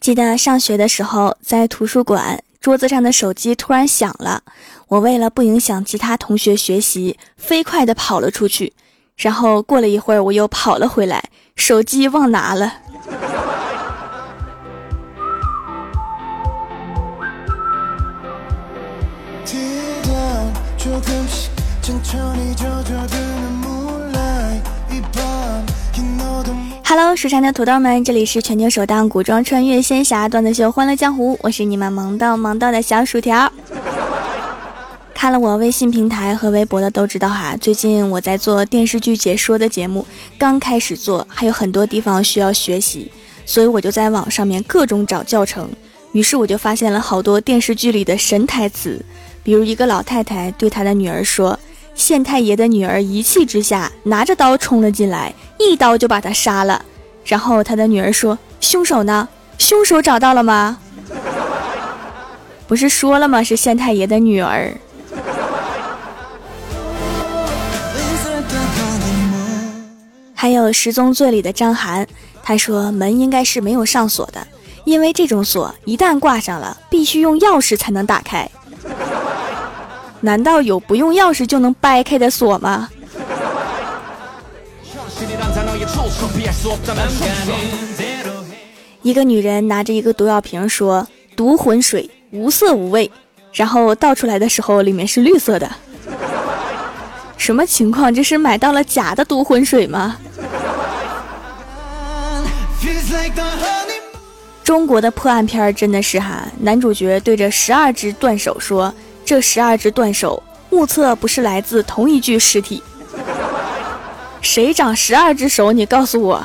记得上学的时候，在图书馆，桌子上的手机突然响了。我为了不影响其他同学学习，飞快地跑了出去。然后过了一会儿，我又跑了回来，手机忘拿了。Hello，蜀山的土豆们，这里是全球首档古装穿越仙侠段子秀《欢乐江湖》，我是你们萌到萌到的小薯条。看了我微信平台和微博的都知道哈，最近我在做电视剧解说的节目，刚开始做，还有很多地方需要学习，所以我就在网上面各种找教程。于是我就发现了好多电视剧里的神台词，比如一个老太太对她的女儿说。县太爷的女儿一气之下拿着刀冲了进来，一刀就把他杀了。然后他的女儿说：“凶手呢？凶手找到了吗？”不是说了吗？是县太爷的女儿。还有《十宗罪》里的张涵，他说门应该是没有上锁的，因为这种锁一旦挂上了，必须用钥匙才能打开。难道有不用钥匙就能掰开的锁吗？一个女人拿着一个毒药瓶说：“毒浑水，无色无味。”然后倒出来的时候，里面是绿色的。什么情况？这是买到了假的毒浑水吗？中国的破案片真的是哈，男主角对着十二只断手说。这十二只断手，目测不是来自同一具尸体。谁长十二只手？你告诉我。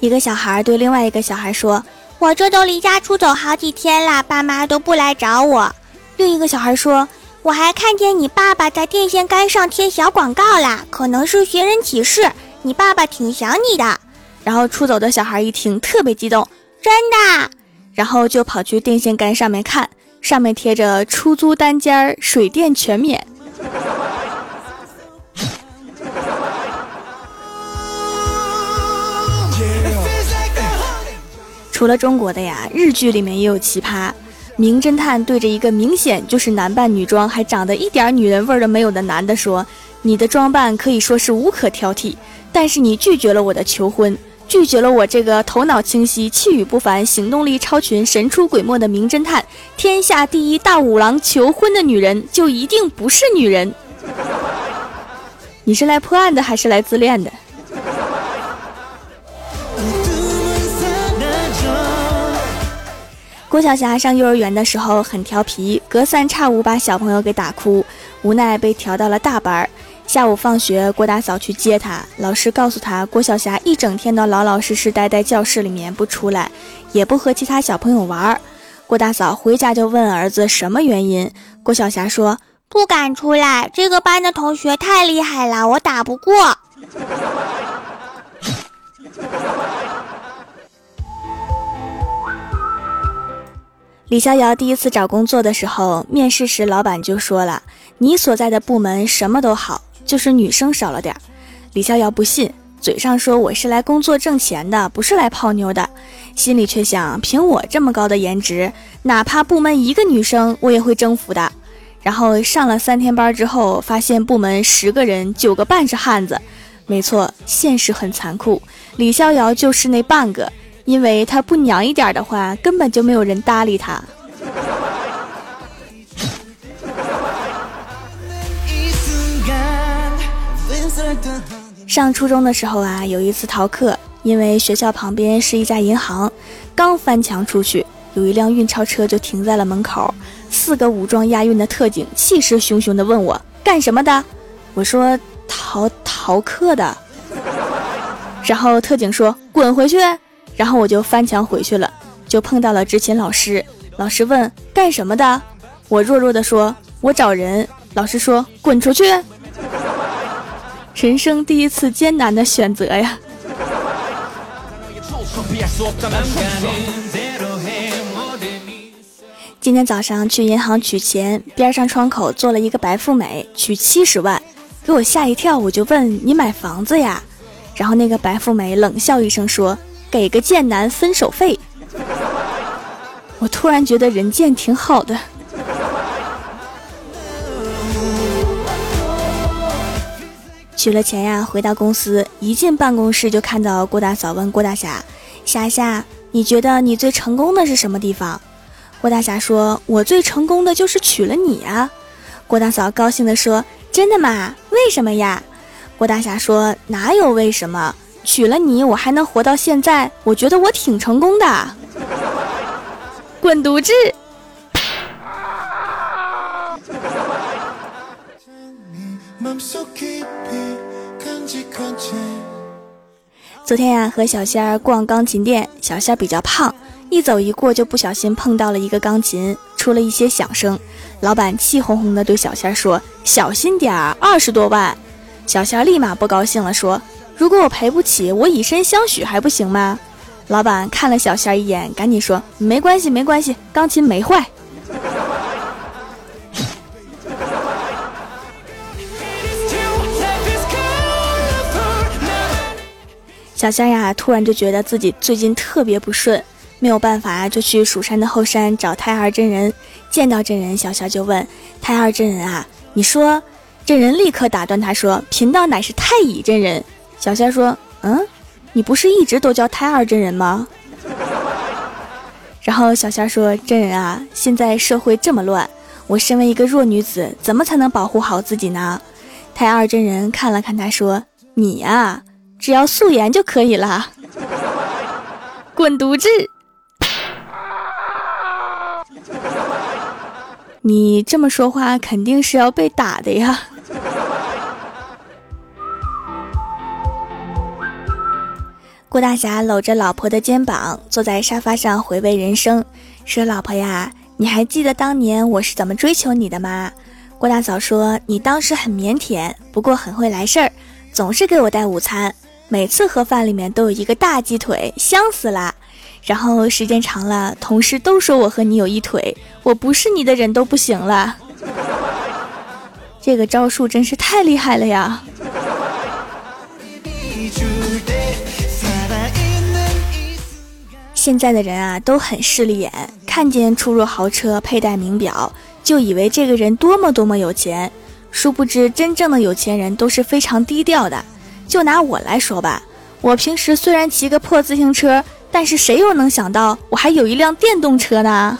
一个小孩对另外一个小孩说：“我这都离家出走好几天了，爸妈都不来找我。”另一个小孩说：“我还看见你爸爸在电线杆上贴小广告啦，可能是寻人启事。你爸爸挺想你的。”然后出走的小孩一听，特别激动。真的，然后就跑去电线杆上面看，上面贴着“出租单间，水电全免”。除了中国的呀，日剧里面也有奇葩。名侦探对着一个明显就是男扮女装，还长得一点女人味都没有的男的说：“你的装扮可以说是无可挑剔，但是你拒绝了我的求婚。”拒绝了我这个头脑清晰、气宇不凡、行动力超群、神出鬼没的名侦探，天下第一大五郎求婚的女人就一定不是女人？你是来破案的还是来自恋的？郭晓霞上幼儿园的时候很调皮，隔三差五把小朋友给打哭，无奈被调到了大班儿。下午放学，郭大嫂去接他。老师告诉他，郭晓霞一整天都老老实实待在教室里面不出来，也不和其他小朋友玩。郭大嫂回家就问儿子什么原因。郭晓霞说：“不敢出来，这个班的同学太厉害了，我打不过。” 李逍遥第一次找工作的时候，面试时老板就说了：“你所在的部门什么都好。”就是女生少了点儿，李逍遥不信，嘴上说我是来工作挣钱的，不是来泡妞的，心里却想，凭我这么高的颜值，哪怕部门一个女生，我也会征服的。然后上了三天班之后，发现部门十个人九个半是汉子，没错，现实很残酷，李逍遥就是那半个，因为他不娘一点的话，根本就没有人搭理他。上初中的时候啊，有一次逃课，因为学校旁边是一家银行，刚翻墙出去，有一辆运钞车就停在了门口。四个武装押运的特警气势汹汹地问我干什么的，我说逃逃课的。然后特警说滚回去，然后我就翻墙回去了，就碰到了执勤老师。老师问干什么的，我弱弱的说我找人。老师说滚出去。人生第一次艰难的选择呀！今天早上去银行取钱，边上窗口坐了一个白富美，取七十万，给我吓一跳。我就问你买房子呀？然后那个白富美冷笑一声说：“给个贱男分手费。”我突然觉得人贱挺好的。取了钱呀，回到公司，一进办公室就看到郭大嫂问郭大侠：“霞霞，你觉得你最成功的是什么地方？”郭大侠说：“我最成功的就是娶了你啊。”郭大嫂高兴地说：“真的吗？为什么呀？”郭大侠说：“哪有为什么？娶了你，我还能活到现在，我觉得我挺成功的。”滚犊子！昨天呀，和小仙儿逛钢琴店，小仙儿比较胖，一走一过就不小心碰到了一个钢琴，出了一些响声。老板气哄哄的对小仙儿说：“小心点儿，二十多万。”小仙儿立马不高兴了，说：“如果我赔不起，我以身相许还不行吗？”老板看了小仙儿一眼，赶紧说：“没关系，没关系，钢琴没坏。”小仙呀，突然就觉得自己最近特别不顺，没有办法，就去蜀山的后山找太二真人。见到真人，小仙就问太二真人啊：“你说？”真人立刻打断他说：“贫道乃是太乙真人。”小仙说：“嗯，你不是一直都叫太二真人吗？”然后小仙说：“真人啊，现在社会这么乱，我身为一个弱女子，怎么才能保护好自己呢？”太二真人看了看他说：“你呀。”只要素颜就可以了，滚犊子！你这么说话肯定是要被打的呀。郭大侠搂着老婆的肩膀，坐在沙发上回味人生，说：“老婆呀，你还记得当年我是怎么追求你的吗？”郭大嫂说：“你当时很腼腆，不过很会来事儿，总是给我带午餐。”每次盒饭里面都有一个大鸡腿，香死啦！然后时间长了，同事都说我和你有一腿，我不是你的人都不行了。这个招数真是太厉害了呀！现在的人啊都很势利眼，看见出入豪车、佩戴名表，就以为这个人多么多么有钱，殊不知真正的有钱人都是非常低调的。就拿我来说吧，我平时虽然骑个破自行车，但是谁又能想到我还有一辆电动车呢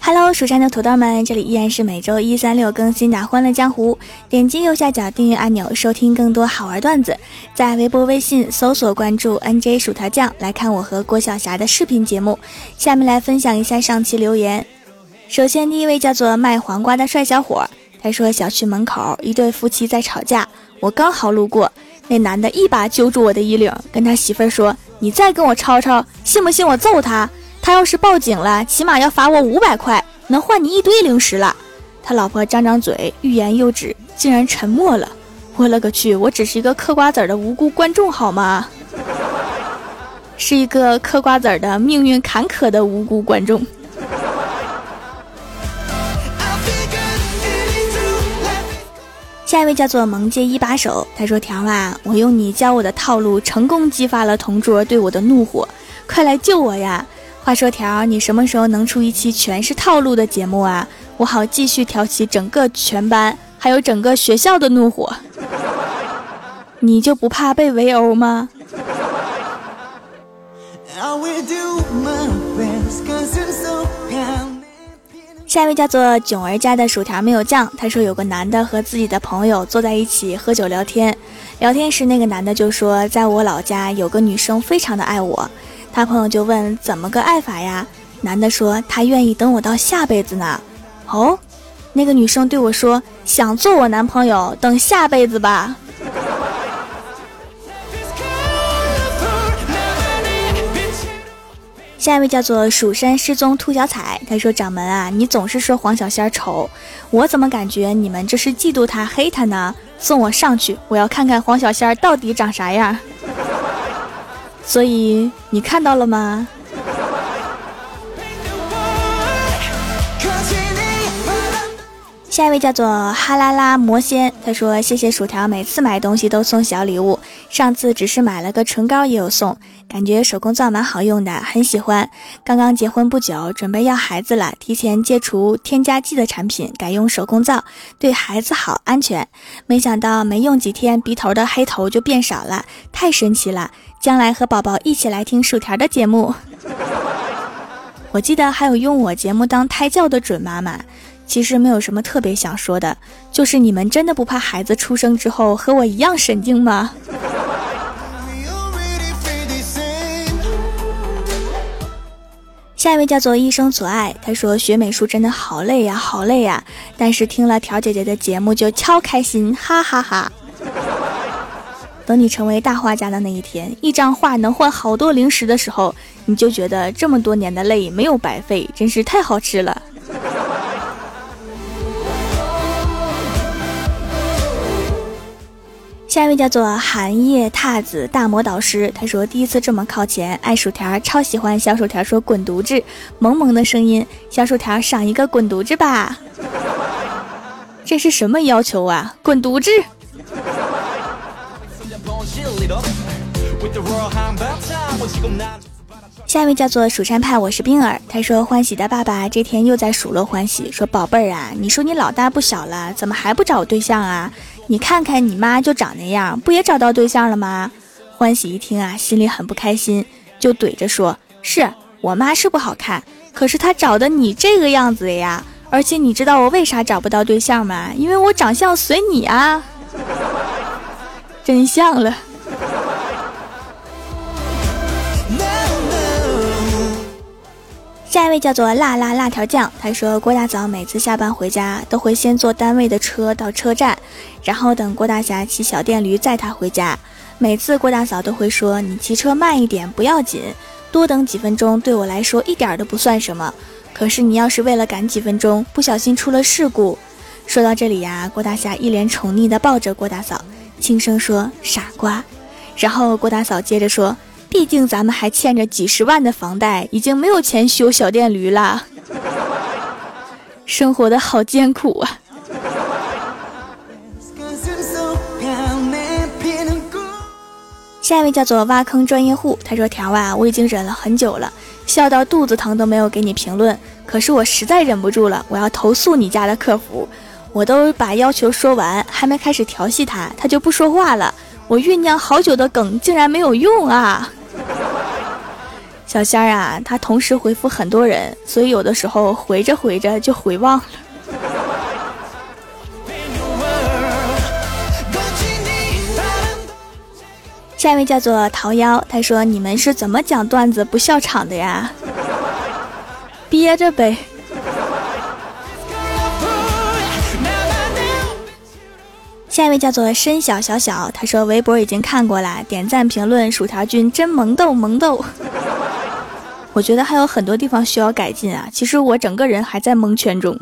？Hello，蜀山的土豆们，这里依然是每周一、三、六更新的《欢乐江湖》。点击右下角订阅按钮，收听更多好玩段子。在微博、微信搜索关注 “nj 薯条酱”，来看我和郭晓霞的视频节目。下面来分享一下上期留言。首先，第一位叫做卖黄瓜的帅小伙，他说：“小区门口一对夫妻在吵架，我刚好路过，那男的一把揪住我的衣领，跟他媳妇儿说：‘你再跟我吵吵，信不信我揍他？他要是报警了，起码要罚我五百块，能换你一堆零食了。’他老婆张张嘴，欲言又止，竟然沉默了。我勒个去！我只是一个嗑瓜子儿的无辜观众，好吗？是一个嗑瓜子儿的命运坎坷的无辜观众。”下一位叫做萌界一把手，他说：“条啊，我用你教我的套路，成功激发了同桌对我的怒火，快来救我呀！”话说条，你什么时候能出一期全是套路的节目啊？我好继续挑起整个全班还有整个学校的怒火。你就不怕被围殴吗？下一位叫做囧儿家的薯条没有酱，他说有个男的和自己的朋友坐在一起喝酒聊天，聊天时那个男的就说，在我老家有个女生非常的爱我，他朋友就问怎么个爱法呀？男的说他愿意等我到下辈子呢。哦，那个女生对我说想做我男朋友，等下辈子吧。下一位叫做蜀山失踪兔小彩，他说：“掌门啊，你总是说黄小仙丑，我怎么感觉你们这是嫉妒他、黑他呢？送我上去，我要看看黄小仙到底长啥样。所以你看到了吗？”下一位叫做哈啦啦魔仙，他说：“谢谢薯条，每次买东西都送小礼物，上次只是买了个唇膏也有送，感觉手工皂蛮好用的，很喜欢。刚刚结婚不久，准备要孩子了，提前戒除添加剂的产品，改用手工皂，对孩子好，安全。没想到没用几天，鼻头的黑头就变少了，太神奇了！将来和宝宝一起来听薯条的节目。我记得还有用我节目当胎教的准妈妈。”其实没有什么特别想说的，就是你们真的不怕孩子出生之后和我一样神经吗？下一位叫做一生所爱，他说学美术真的好累呀，好累呀，但是听了条姐姐的节目就超开心，哈哈哈。等你成为大画家的那一天，一张画能换好多零食的时候，你就觉得这么多年的累没有白费，真是太好吃了。下一位叫做寒夜踏子大魔导师，他说第一次这么靠前，爱薯条，超喜欢小薯条说滚犊子，萌萌的声音，小薯条赏一个滚犊子吧，这是什么要求啊？滚犊子！下一位叫做蜀山派，我是冰儿，他说欢喜的爸爸这天又在数落欢喜，说宝贝儿啊，你说你老大不小了，怎么还不找对象啊？你看看你妈就长那样，不也找到对象了吗？欢喜一听啊，心里很不开心，就怼着说：“是我妈是不好看，可是她找的你这个样子呀。而且你知道我为啥找不到对象吗？因为我长相随你啊，真相了。”下一位叫做辣辣辣条酱，他说郭大嫂每次下班回家都会先坐单位的车到车站，然后等郭大侠骑小电驴载他回家。每次郭大嫂都会说：“你骑车慢一点不要紧，多等几分钟对我来说一点都不算什么。可是你要是为了赶几分钟不小心出了事故。”说到这里呀，郭大侠一脸宠溺地抱着郭大嫂，轻声说：“傻瓜。”然后郭大嫂接着说。毕竟咱们还欠着几十万的房贷，已经没有钱修小电驴了，生活的好艰苦啊！下一位叫做挖坑专业户，他说：“条啊，我已经忍了很久了，笑到肚子疼都没有给你评论，可是我实在忍不住了，我要投诉你家的客服。我都把要求说完，还没开始调戏他，他就不说话了。我酝酿好久的梗竟然没有用啊！”小仙儿啊，他同时回复很多人，所以有的时候回着回着就回忘了。下一位叫做桃夭，他说：“你们是怎么讲段子不笑场的呀？憋着呗。”下一位叫做申小小小，他说微博已经看过了，点赞评论，薯条君真萌逗萌逗。我觉得还有很多地方需要改进啊，其实我整个人还在蒙圈中。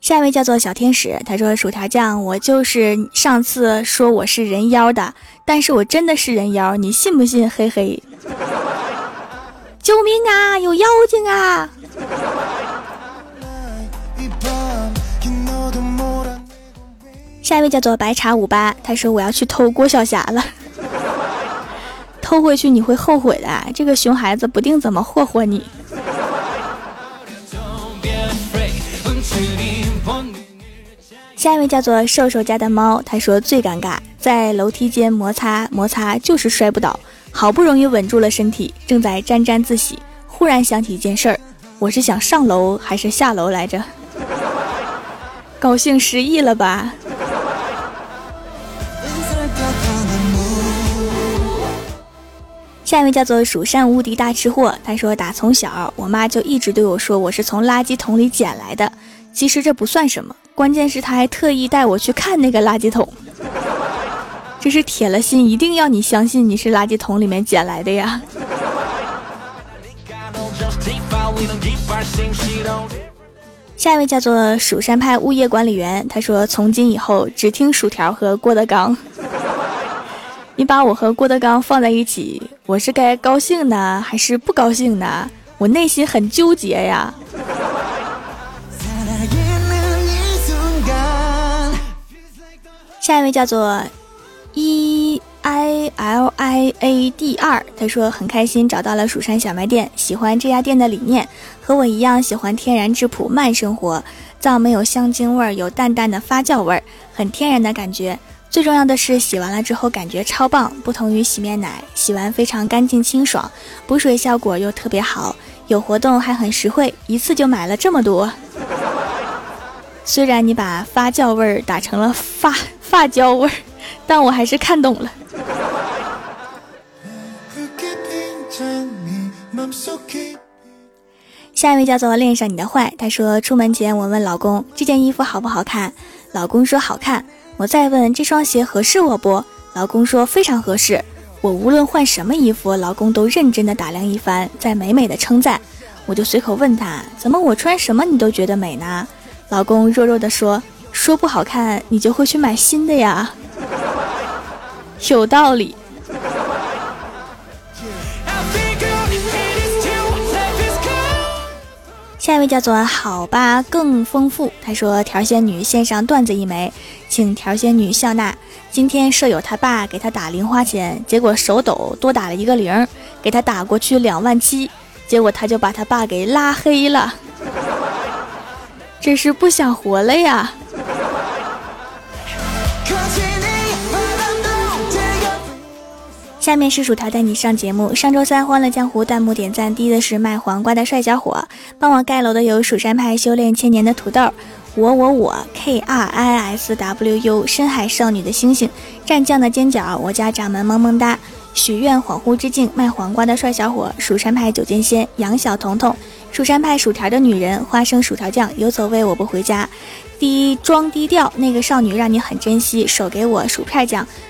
下一位叫做小天使，他说薯条酱，我就是上次说我是人妖的，但是我真的是人妖，你信不信？嘿嘿。救命啊！有妖精啊！下一位叫做白茶五八，他说我要去偷郭晓霞了，偷回去你会后悔的，这个熊孩子不定怎么霍霍你。下一位叫做瘦瘦家的猫，他说最尴尬，在楼梯间摩擦摩擦就是摔不倒，好不容易稳住了身体，正在沾沾自喜，忽然想起一件事儿，我是想上楼还是下楼来着？高兴失忆了吧？下一位叫做蜀山无敌大吃货，他说打从小我妈就一直对我说我是从垃圾桶里捡来的，其实这不算什么，关键是他还特意带我去看那个垃圾桶，这是铁了心一定要你相信你是垃圾桶里面捡来的呀。下一位叫做蜀山派物业管理员，他说从今以后只听薯条和郭德纲。你把我和郭德纲放在一起，我是该高兴呢，还是不高兴呢？我内心很纠结呀。下一位叫做 E I L I A D 二，他说很开心找到了蜀山小卖店，喜欢这家店的理念，和我一样喜欢天然质朴慢生活，皂没有香精味儿，有淡淡的发酵味儿，很天然的感觉。最重要的是洗完了之后感觉超棒，不同于洗面奶，洗完非常干净清爽，补水效果又特别好，有活动还很实惠，一次就买了这么多。虽然你把发酵味儿打成了发发胶味儿，但我还是看懂了。下一位叫做恋上你的坏，他说出门前我问老公这件衣服好不好看，老公说好看。我再问这双鞋合适我不？老公说非常合适。我无论换什么衣服，老公都认真的打量一番，再美美的称赞。我就随口问他，怎么我穿什么你都觉得美呢？老公弱弱的说，说不好看你就会去买新的呀。有道理。下一位叫做好吧更丰富，他说条仙女献上段子一枚，请条仙女笑纳。今天舍友他爸给他打零花钱，结果手抖多打了一个零，给他打过去两万七，结果他就把他爸给拉黑了，这是不想活了呀。下面是薯条带你上节目。上周三欢乐江湖弹幕点赞第一的是卖黄瓜的帅小伙，帮我盖楼的有蜀山派修炼千年的土豆，我我我 K R I S W U 深海少女的星星，战将的尖角，我家掌门萌萌哒，许愿恍惚之境卖黄瓜的帅小伙，蜀山派九剑仙杨小彤彤，蜀山派薯条的女人花生薯条酱有所谓我不回家，低装低调那个少女让你很珍惜，手给我薯片酱。